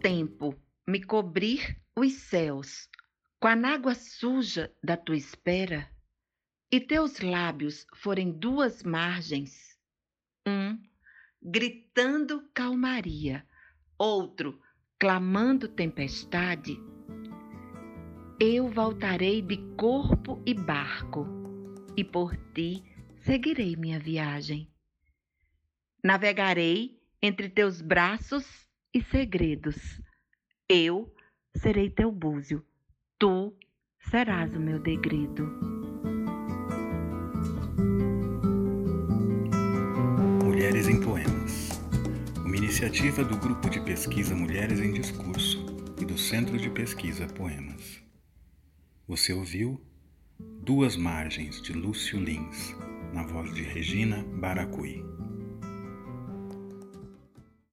tempo me cobrir os céus com a água suja da tua espera, e teus lábios forem duas margens, um gritando calmaria, outro clamando tempestade, eu voltarei de corpo e barco, e por ti seguirei minha viagem. Navegarei entre teus braços e segredos. Eu serei teu búzio, tu serás o meu degredo. Mulheres em Poemas. Uma iniciativa do Grupo de Pesquisa Mulheres em Discurso e do Centro de Pesquisa Poemas. Você ouviu Duas Margens de Lúcio Lins, na voz de Regina Baracui.